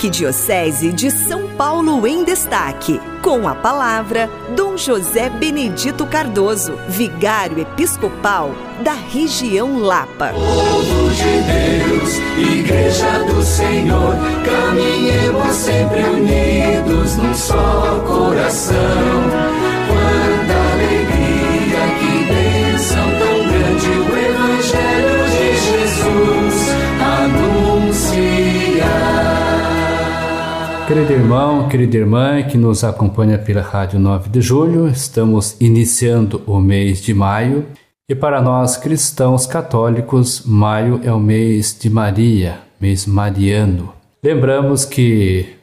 Arquidiocese de São Paulo em Destaque. Com a palavra, Dom José Benedito Cardoso, vigário episcopal da região Lapa. Povo de Deus, Igreja do Senhor, caminhemos sempre unidos num só Querido irmão, querida irmã que nos acompanha pela Rádio 9 de Julho, estamos iniciando o mês de maio e para nós cristãos católicos, maio é o mês de Maria, mês mariano. Lembramos que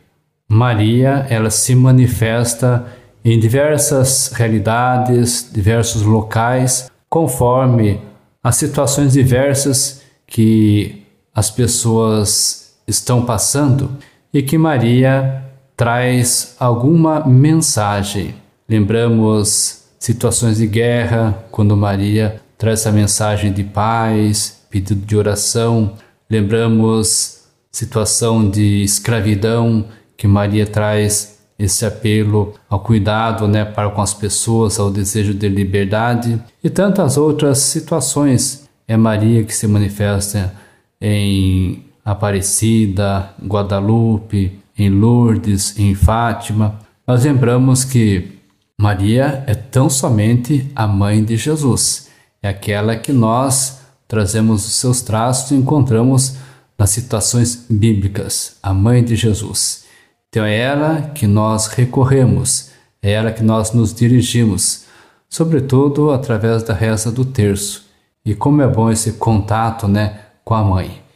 Maria, ela se manifesta em diversas realidades, diversos locais, conforme as situações diversas que as pessoas estão passando e que Maria traz alguma mensagem. Lembramos situações de guerra, quando Maria traz a mensagem de paz, pedido de oração. Lembramos situação de escravidão, que Maria traz esse apelo ao cuidado né, para com as pessoas, ao desejo de liberdade e tantas outras situações. É Maria que se manifesta em Aparecida, Guadalupe, em Lourdes, em Fátima. Nós lembramos que Maria é tão somente a mãe de Jesus, é aquela que nós trazemos os seus traços e encontramos nas situações bíblicas, a mãe de Jesus. Então é ela que nós recorremos, é ela que nós nos dirigimos, sobretudo através da reza do terço. E como é bom esse contato, né, com a mãe.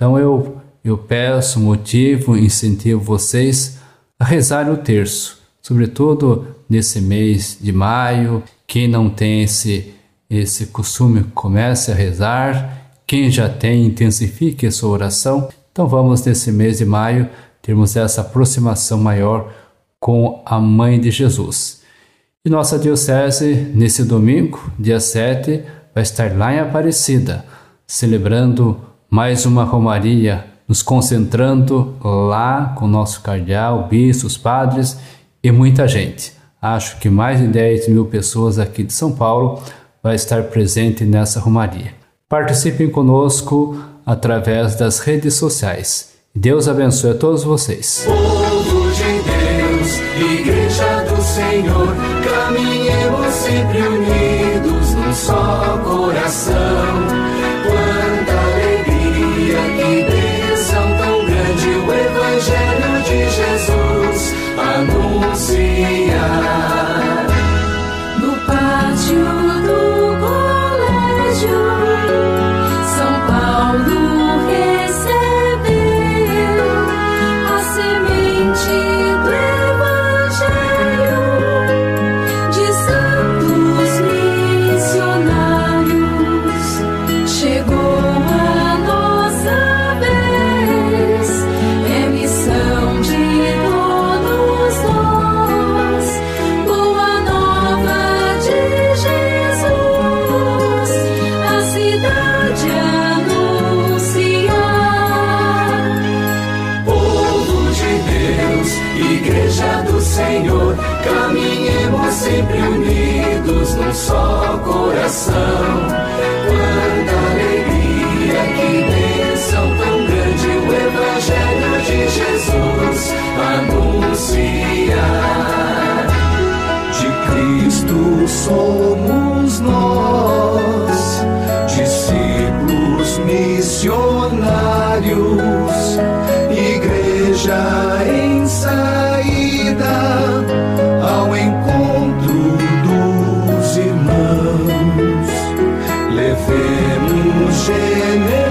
Então eu eu peço, motivo, incentivo vocês a rezar o terço, sobretudo nesse mês de maio. Quem não tem esse, esse costume, comece a rezar. Quem já tem, intensifique a sua oração. Então vamos nesse mês de maio termos essa aproximação maior com a Mãe de Jesus. E nossa Diocese, nesse domingo, dia 7, vai estar lá em Aparecida, celebrando mais uma Romaria, nos concentrando lá com o nosso cardeal, bispos, padres e muita gente. Acho que mais de 10 mil pessoas aqui de São Paulo vai estar presente nessa Romaria. Participem conosco através das redes sociais. Deus abençoe a todos vocês. Povo de Deus, Igreja do Senhor, caminhemos sempre unidos num só coração. 就度过了秋 só coração. in it.